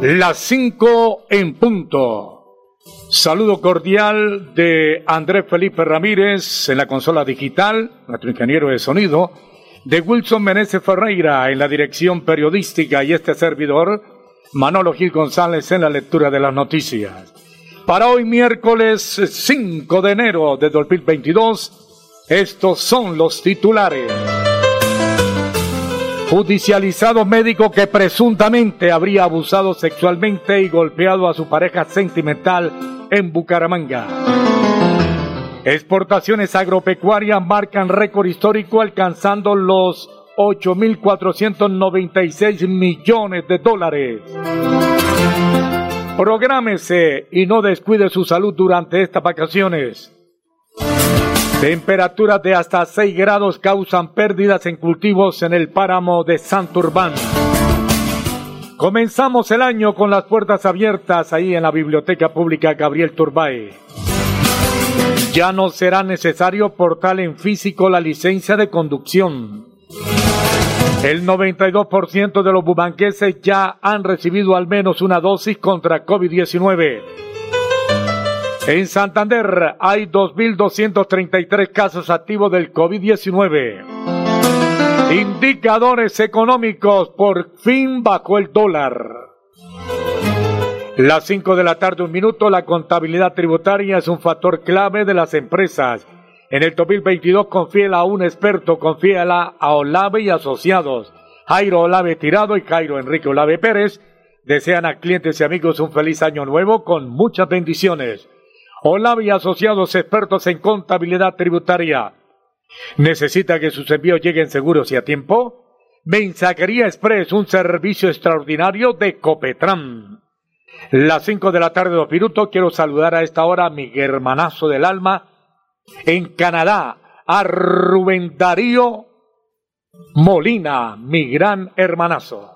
Las 5 en punto. Saludo cordial de Andrés Felipe Ramírez en la consola digital, nuestro ingeniero de sonido, de Wilson Meneses Ferreira en la dirección periodística y este servidor, Manolo Gil González en la lectura de las noticias. Para hoy miércoles 5 de enero de 2022, estos son los titulares. Judicializado médico que presuntamente habría abusado sexualmente y golpeado a su pareja sentimental en Bucaramanga. Exportaciones agropecuarias marcan récord histórico alcanzando los 8.496 millones de dólares. Prográmese y no descuide su salud durante estas vacaciones. Temperaturas de hasta 6 grados causan pérdidas en cultivos en el páramo de Santurbán. Comenzamos el año con las puertas abiertas ahí en la Biblioteca Pública Gabriel Turbay. Ya no será necesario portar en físico la licencia de conducción. El 92% de los bubanqueses ya han recibido al menos una dosis contra COVID-19. En Santander hay 2.233 casos activos del COVID-19. Indicadores económicos, por fin bajó el dólar. Las 5 de la tarde, un minuto, la contabilidad tributaria es un factor clave de las empresas. En el 2022 confíela a un experto, confíela a Olave y asociados. Jairo Olave Tirado y Jairo Enrique Olave Pérez desean a clientes y amigos un feliz año nuevo con muchas bendiciones. Olave y asociados expertos en contabilidad tributaria. ¿Necesita que sus envíos lleguen seguros y a tiempo? Mensajería Express, un servicio extraordinario de Copetran. Las 5 de la tarde, dos minutos, quiero saludar a esta hora a mi hermanazo del alma en Canadá, a Rubén Darío Molina, mi gran hermanazo.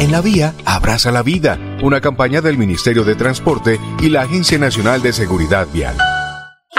En la vía, abraza la vida. Una campaña del Ministerio de Transporte y la Agencia Nacional de Seguridad Vial.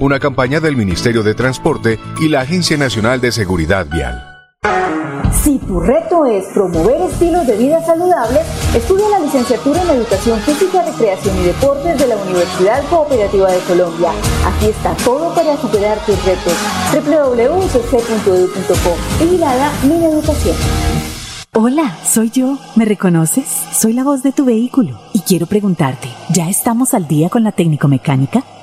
Una campaña del Ministerio de Transporte y la Agencia Nacional de Seguridad Vial. Si tu reto es promover estilos de vida saludables, estudia la licenciatura en Educación Física, Recreación y Deportes de la Universidad Cooperativa de Colombia. Aquí está todo para superar tus retos. www.ucc.edu.co. Vigilada Mi Educación. Hola, soy yo. ¿Me reconoces? Soy la voz de tu vehículo y quiero preguntarte, ¿ya estamos al día con la técnico mecánica?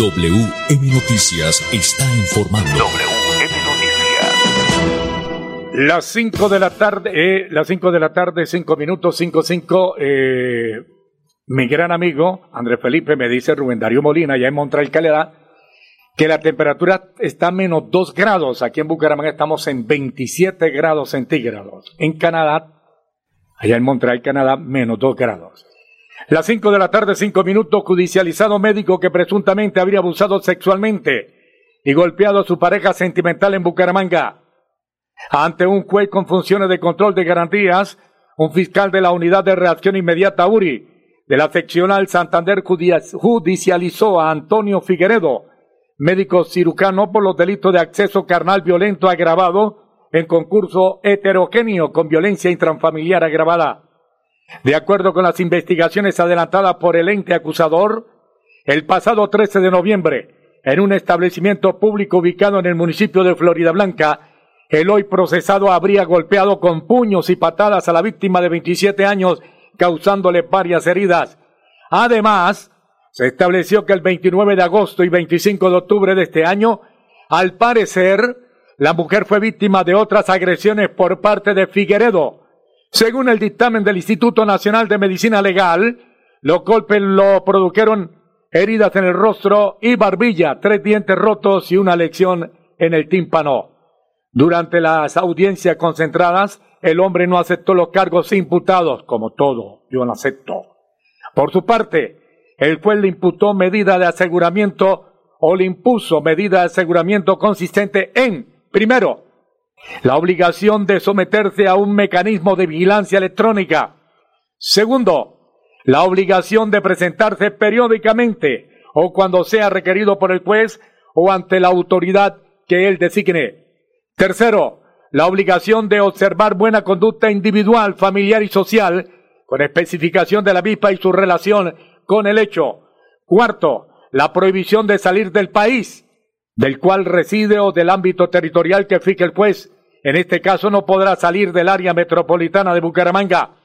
WM Noticias está informando. WM Noticias. Las 5 de la tarde, eh, las 5 de la tarde, 5 minutos, 5, 5. Eh, mi gran amigo Andrés Felipe me dice Rubén Darío Molina, ya en Montreal, Calera, que la temperatura está a menos 2 grados. Aquí en Bucaramanga estamos en 27 grados centígrados. En Canadá, allá en Montreal, Canadá, menos 2 grados. Las 5 de la tarde, 5 minutos, judicializado médico que presuntamente habría abusado sexualmente y golpeado a su pareja sentimental en Bucaramanga. Ante un juez con funciones de control de garantías, un fiscal de la Unidad de Reacción Inmediata URI de la seccional Santander judicializó a Antonio Figueredo, médico cirujano por los delitos de acceso carnal violento agravado en concurso heterogéneo con violencia intrafamiliar agravada. De acuerdo con las investigaciones adelantadas por el ente acusador, el pasado 13 de noviembre, en un establecimiento público ubicado en el municipio de Florida Blanca, el hoy procesado habría golpeado con puños y patadas a la víctima de 27 años, causándole varias heridas. Además, se estableció que el 29 de agosto y 25 de octubre de este año, al parecer, la mujer fue víctima de otras agresiones por parte de Figueredo, según el dictamen del Instituto Nacional de Medicina Legal, los golpes lo produjeron heridas en el rostro y barbilla, tres dientes rotos y una lección en el tímpano. Durante las audiencias concentradas, el hombre no aceptó los cargos imputados, como todo, yo no acepto. Por su parte, el juez le imputó medida de aseguramiento o le impuso medida de aseguramiento consistente en, primero, la obligación de someterse a un mecanismo de vigilancia electrónica. Segundo, la obligación de presentarse periódicamente o cuando sea requerido por el juez o ante la autoridad que él designe. Tercero, la obligación de observar buena conducta individual, familiar y social, con especificación de la misma y su relación con el hecho. Cuarto, la prohibición de salir del país del cual reside o del ámbito territorial que fije el juez. En este caso no podrá salir del área metropolitana de Bucaramanga.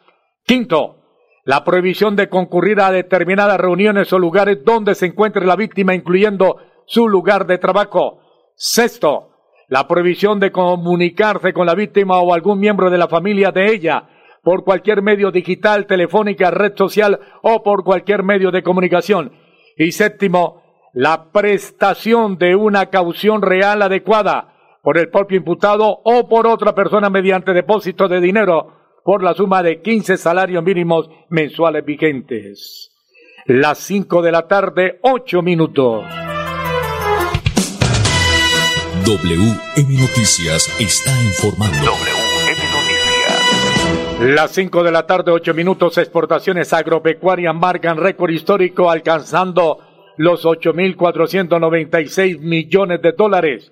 Quinto, la prohibición de concurrir a determinadas reuniones o lugares donde se encuentre la víctima, incluyendo su lugar de trabajo. Sexto, la prohibición de comunicarse con la víctima o algún miembro de la familia de ella por cualquier medio digital, telefónica, red social o por cualquier medio de comunicación. Y séptimo, la prestación de una caución real adecuada por el propio imputado o por otra persona mediante depósito de dinero por la suma de 15 salarios mínimos mensuales vigentes. Las 5 de la tarde, 8 minutos. WM Noticias está informando. WM Noticias. Las 5 de la tarde, 8 minutos, exportaciones agropecuarias marcan récord histórico alcanzando los 8.496 millones de dólares.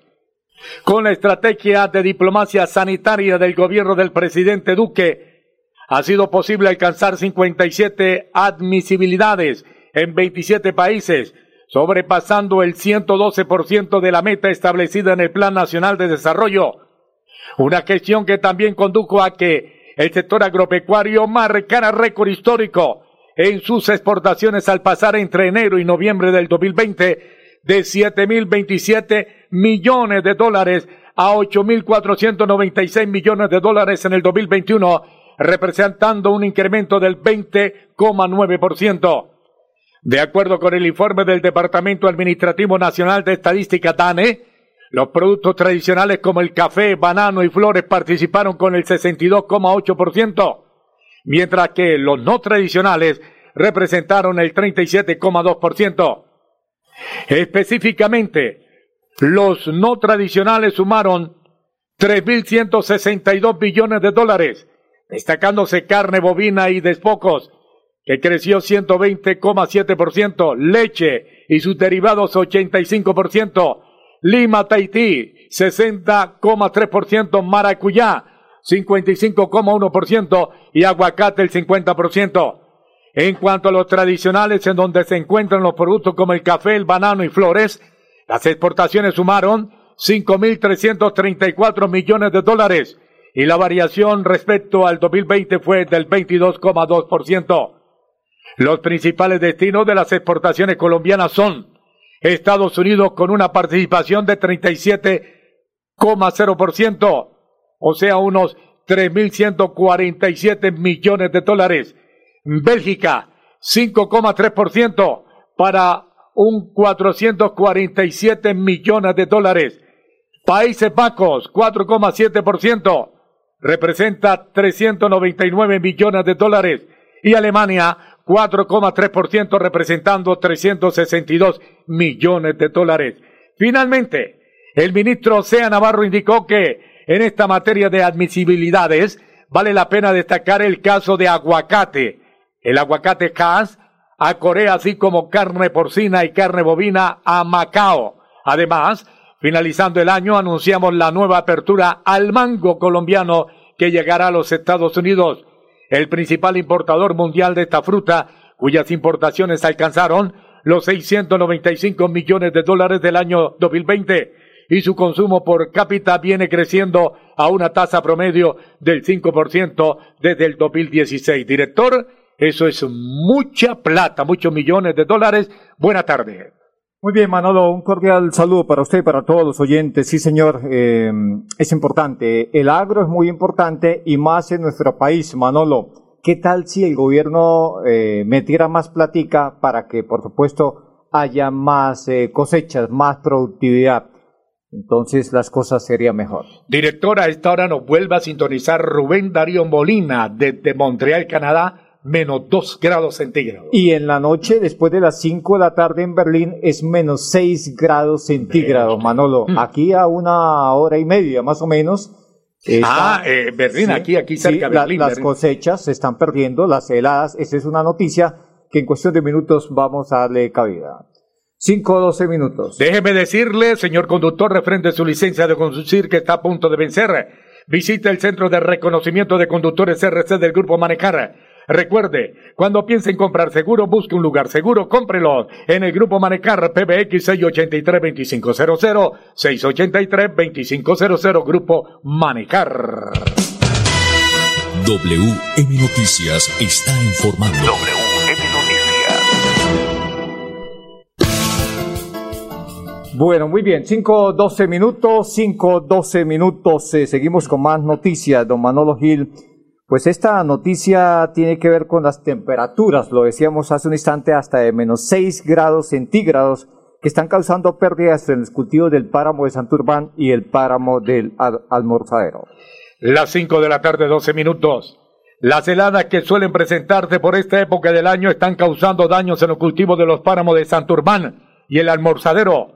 Con la estrategia de diplomacia sanitaria del gobierno del presidente Duque, ha sido posible alcanzar 57 admisibilidades en 27 países, sobrepasando el 112% de la meta establecida en el Plan Nacional de Desarrollo. Una gestión que también condujo a que el sector agropecuario marcara récord histórico en sus exportaciones al pasar entre enero y noviembre del 2020 de 7.027 millones de dólares a 8.496 millones de dólares en el 2021, representando un incremento del 20,9%. De acuerdo con el informe del Departamento Administrativo Nacional de Estadística DANE, Los productos tradicionales como el café, banano y flores participaron con el 62,8%, mientras que los no tradicionales representaron el 37,2%. Específicamente, los no tradicionales sumaron 3.162 billones de dólares, destacándose carne bovina y despocos, que creció 120,7%, leche y sus derivados 85%, Lima Tahití 60,3%, maracuyá 55,1% y aguacate el 50%. En cuanto a los tradicionales en donde se encuentran los productos como el café, el banano y flores, las exportaciones sumaron 5.334 millones de dólares y la variación respecto al 2020 fue del 22,2%. Los principales destinos de las exportaciones colombianas son Estados Unidos con una participación de 37,0%, o sea, unos 3.147 millones de dólares. Bélgica, 5,3% para un 447 millones de dólares. Países Bajos, 4,7%, representa 399 millones de dólares. Y Alemania, 4,3%, representando 362 millones de dólares. Finalmente, el ministro Sea Navarro indicó que en esta materia de admisibilidades vale la pena destacar el caso de aguacate. El aguacate Hass a Corea, así como carne porcina y carne bovina a Macao. Además, finalizando el año, anunciamos la nueva apertura al mango colombiano que llegará a los Estados Unidos, el principal importador mundial de esta fruta, cuyas importaciones alcanzaron los 695 millones de dólares del año 2020 y su consumo por cápita viene creciendo a una tasa promedio del 5% desde el 2016. Director, eso es mucha plata, muchos millones de dólares. Buena tarde. Muy bien, Manolo, un cordial saludo para usted y para todos los oyentes. Sí, señor, eh, es importante. El agro es muy importante y más en nuestro país, Manolo. ¿Qué tal si el gobierno eh, metiera más platica para que, por supuesto, haya más eh, cosechas, más productividad? Entonces las cosas serían mejor. Directora, a esta hora nos vuelve a sintonizar Rubén Darío Molina desde Montreal, Canadá menos 2 grados centígrados. Y en la noche, después de las 5 de la tarde en Berlín, es menos 6 grados centígrados, Manolo. Mm. Aquí a una hora y media, más o menos. ah, eh, Berlín, aquí, aquí cerca de Berlín. las cosechas se están perdiendo, las heladas. Esa es una noticia que en cuestión de minutos vamos a darle cabida. 5 o 12 minutos. Déjeme decirle, señor conductor, refrende su licencia de conducir que está a punto de vencer. Visita el Centro de Reconocimiento de Conductores RC del Grupo Manejar Recuerde, cuando piense en comprar seguro, busque un lugar seguro, cómprelo en el Grupo Manecar PBX 683-2500, 683-2500, Grupo Manecar. WM Noticias está informando. WM Bueno, muy bien, 5-12 minutos, 5-12 minutos, eh, seguimos con más noticias, don Manolo Gil. Pues esta noticia tiene que ver con las temperaturas, lo decíamos hace un instante, hasta de menos 6 grados centígrados que están causando pérdidas en los cultivos del páramo de Santurbán y el páramo del Almorzadero. Las 5 de la tarde, 12 minutos. Las heladas que suelen presentarse por esta época del año están causando daños en los cultivos de los páramos de Santurbán y el Almorzadero.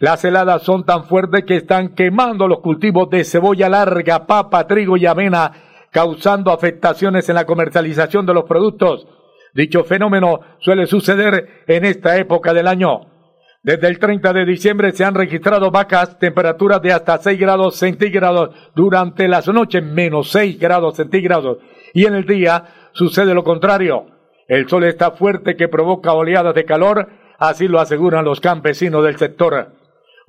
Las heladas son tan fuertes que están quemando los cultivos de cebolla larga, papa, trigo y avena causando afectaciones en la comercialización de los productos. Dicho fenómeno suele suceder en esta época del año. Desde el 30 de diciembre se han registrado vacas temperaturas de hasta 6 grados centígrados durante las noches, menos 6 grados centígrados. Y en el día sucede lo contrario. El sol está fuerte que provoca oleadas de calor, así lo aseguran los campesinos del sector.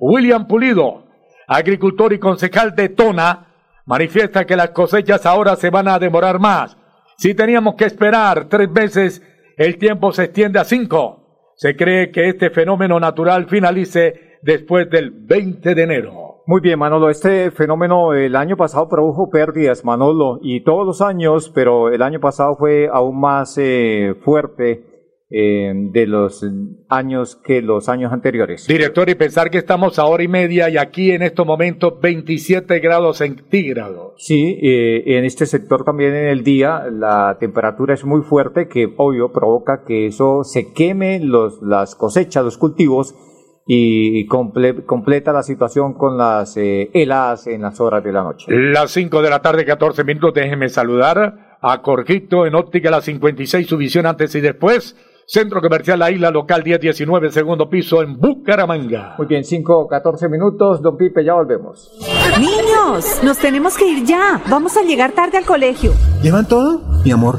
William Pulido, agricultor y concejal de Tona, manifiesta que las cosechas ahora se van a demorar más. Si teníamos que esperar tres veces, el tiempo se extiende a cinco. Se cree que este fenómeno natural finalice después del 20 de enero. Muy bien, Manolo. Este fenómeno el año pasado produjo pérdidas, Manolo, y todos los años, pero el año pasado fue aún más eh, fuerte eh, de los años que los años anteriores. Director, y pensar que estamos a hora y media y aquí en estos momentos 27 grados centígrados. Sí, eh, en este sector también en el día la temperatura es muy fuerte que obvio provoca que eso se queme los, las cosechas, los cultivos y comple- completa la situación con las eh, heladas en las horas de la noche. Las 5 de la tarde, 14 minutos. Déjenme saludar a Corquito en óptica la 56, su visión antes y después. Centro Comercial La Isla, local 1019, segundo piso en Bucaramanga. Muy bien, 5, 14 minutos, don Pipe, ya volvemos. Niños, nos tenemos que ir ya. Vamos a llegar tarde al colegio. ¿Llevan todo? Mi amor,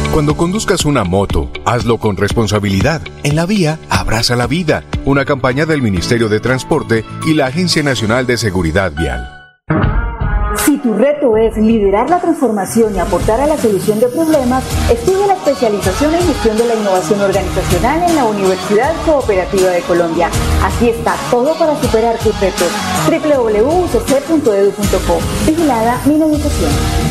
Cuando conduzcas una moto, hazlo con responsabilidad. En la vía, abraza la vida. Una campaña del Ministerio de Transporte y la Agencia Nacional de Seguridad Vial. Si tu reto es liderar la transformación y aportar a la solución de problemas, estudia la especialización en gestión de la innovación organizacional en la Universidad Cooperativa de Colombia. Aquí está todo para superar tus retos. www.ucc.edu.co. Vigilada mi Educación.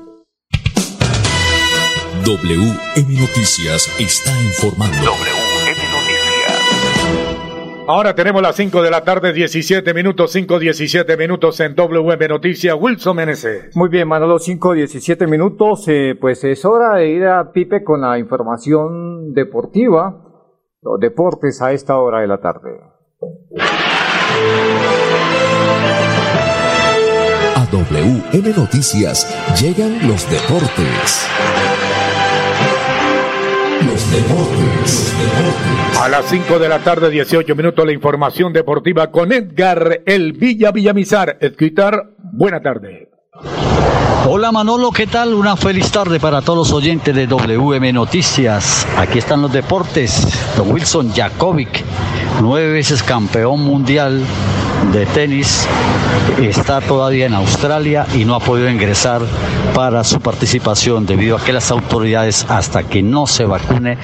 WM Noticias está informando. Ahora tenemos las 5 de la tarde, 17 minutos, 5, 17 minutos en WM Noticias. Wilson Meneses. Muy bien, Manolo, 5, 17 minutos. eh, pues es hora de ir a Pipe con la información deportiva, los deportes a esta hora de la tarde. A WM Noticias llegan los deportes. A las 5 de la tarde, 18 minutos, la información deportiva con Edgar El Villa Villamizar. Edgar, buena tarde. Hola Manolo, ¿qué tal? Una feliz tarde para todos los oyentes de WM Noticias. Aquí están los deportes. Don Wilson Jakovic, nueve veces campeón mundial de tenis, está todavía en Australia y no ha podido ingresar para su participación debido a que las autoridades hasta que no se vacune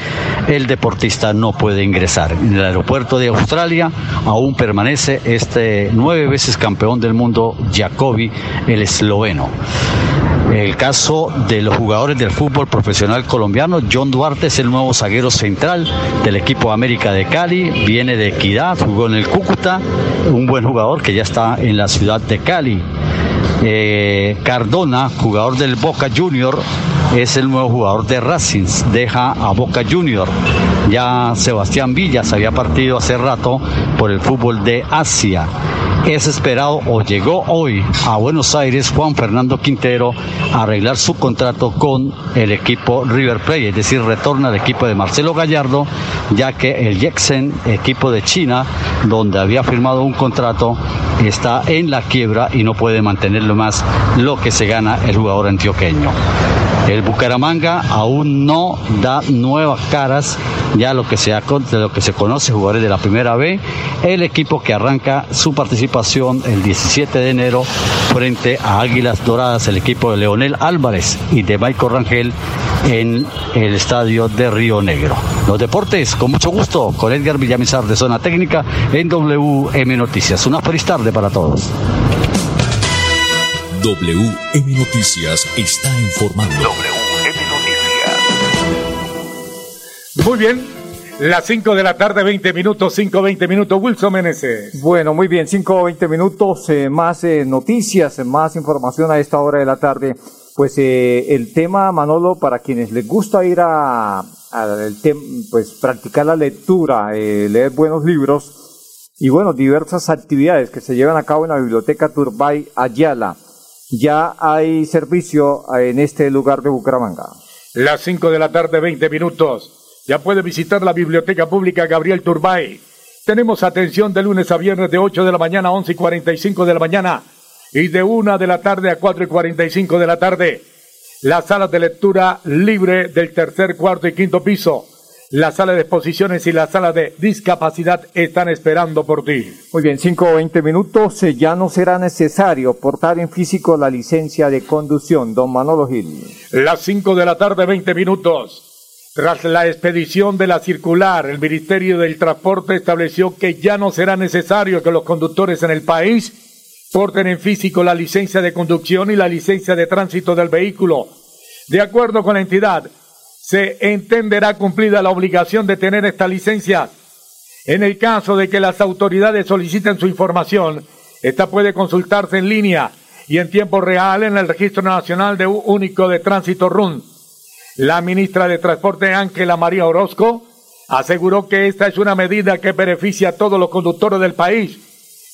el deportista no puede ingresar. En el aeropuerto de Australia aún permanece este nueve veces campeón del mundo Jacobi, el esloveno. El caso de los jugadores del fútbol profesional colombiano, John Duarte es el nuevo zaguero central del equipo América de Cali, viene de Equidad, jugó en el Cúcuta, un buen jugador que ya está en la ciudad de Cali. Eh, Cardona, jugador del Boca Junior, es el nuevo jugador de Racing, deja a Boca Junior. Ya Sebastián Villa se había partido hace rato por el fútbol de Asia es esperado o llegó hoy a Buenos Aires Juan Fernando Quintero a arreglar su contrato con el equipo River Plate, es decir, retorna al equipo de Marcelo Gallardo, ya que el Yexen, equipo de China, donde había firmado un contrato, está en la quiebra y no puede mantenerlo más lo que se gana el jugador antioqueño. El Bucaramanga aún no da nuevas caras, ya lo que, se lo que se conoce, jugadores de la primera B, el equipo que arranca su participación el 17 de enero frente a Águilas Doradas, el equipo de Leonel Álvarez y de Michael Rangel en el estadio de Río Negro. Los deportes, con mucho gusto, con Edgar Villamizar de Zona Técnica en WM Noticias. Una feliz tarde para todos. WM Noticias está informando. WM Noticias. Muy bien. Las 5 de la tarde, 20 minutos, 5, 20 minutos. Wilson Meneses. Bueno, muy bien, 5, 20 minutos. Eh, más eh, noticias, más información a esta hora de la tarde. Pues eh, el tema, Manolo, para quienes les gusta ir a, pues practicar la lectura, leer buenos libros y bueno, diversas actividades que se llevan a cabo en la biblioteca Turbay Ayala ya hay servicio en este lugar de Bucaramanga. Las 5 de la tarde, 20 minutos. Ya puede visitar la Biblioteca Pública Gabriel Turbay. Tenemos atención de lunes a viernes de 8 de la mañana a 11 y 45 de la mañana y de 1 de la tarde a 4 y 45 de la tarde. Las salas de lectura libre del tercer, cuarto y quinto piso la sala de exposiciones y la sala de discapacidad están esperando por ti. Muy bien, 5 o 20 minutos. Eh, ya no será necesario portar en físico la licencia de conducción. Don Manolo Gil. Las 5 de la tarde, 20 minutos. Tras la expedición de la circular, el Ministerio del Transporte estableció que ya no será necesario que los conductores en el país porten en físico la licencia de conducción y la licencia de tránsito del vehículo. De acuerdo con la entidad, se entenderá cumplida la obligación de tener esta licencia. En el caso de que las autoridades soliciten su información, esta puede consultarse en línea y en tiempo real en el Registro Nacional de Único de Tránsito RUN. La ministra de Transporte Ángela María Orozco aseguró que esta es una medida que beneficia a todos los conductores del país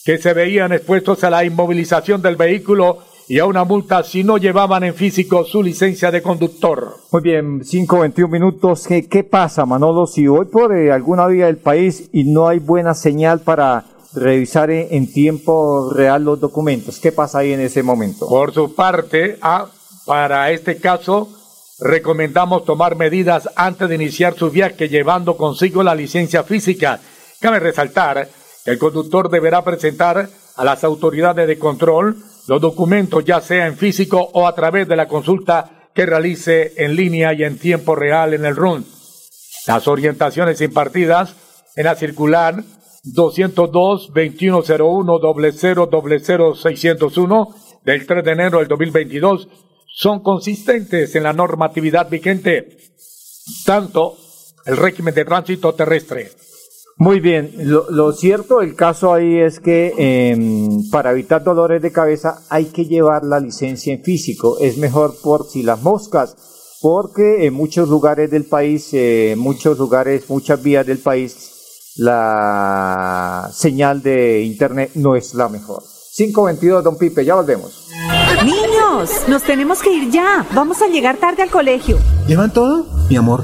que se veían expuestos a la inmovilización del vehículo y a una multa si no llevaban en físico su licencia de conductor. Muy bien, 5.21 minutos. ¿Qué, ¿Qué, pasa, Manolo? Si voy por eh, alguna vía del país y no hay buena señal para revisar en, tiempo real los documentos, ¿qué pasa ahí en ese momento? Por su parte, ah, para este caso, recomendamos tomar medidas antes de iniciar su viaje llevando consigo la licencia física. Cabe resaltar que el conductor deberá presentar a las autoridades de control los documentos ya sea en físico o a través de la consulta que realice en línea y en tiempo real en el RUN. Las orientaciones impartidas en la circular 202-2101-0000-601 del 3 de enero del 2022 son consistentes en la normatividad vigente, tanto el régimen de tránsito terrestre muy bien, lo, cierto del caso ahí es que em, para evitar dolores de cabeza hay que llevar la licencia en físico. Es mejor por si las moscas, porque en muchos lugares del país, eh, muchos lugares, muchas vías del país, la señal de internet no es la mejor. 522, don Pipe, ya volvemos. Niños, nos tenemos que ir ya. Vamos a llegar tarde al colegio. ¿Llevan todo? Mi amor,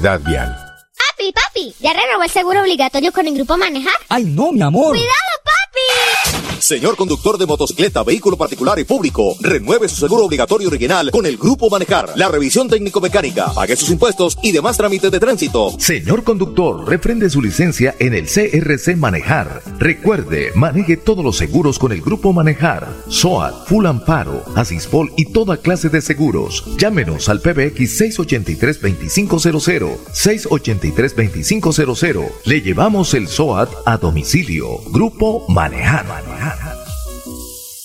Vial. Papi, papi, ¿ya renovó el seguro obligatorio con el grupo Manejar? Ay, no, mi amor. ¡Cuidado! Señor conductor de motocicleta, vehículo particular y público, renueve su seguro obligatorio original con el Grupo Manejar. La revisión técnico-mecánica, pague sus impuestos y demás trámites de tránsito. Señor conductor, refrende su licencia en el CRC Manejar. Recuerde, maneje todos los seguros con el Grupo Manejar. SOAT, Full Amparo, Asispol y toda clase de seguros. Llámenos al PBX 683-2500. 683-2500. Le llevamos el SOAT a domicilio. Grupo Manejar.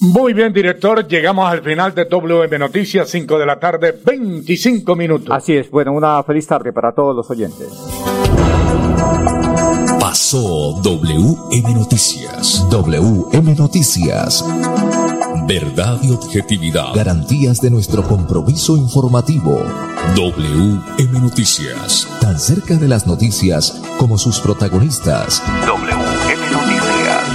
Muy bien, director. Llegamos al final de WM Noticias, 5 de la tarde, 25 minutos. Así es. Bueno, una feliz tarde para todos los oyentes. Pasó WM Noticias. WM Noticias. Verdad y objetividad. Garantías de nuestro compromiso informativo. WM Noticias. Tan cerca de las noticias como sus protagonistas. WM Noticias.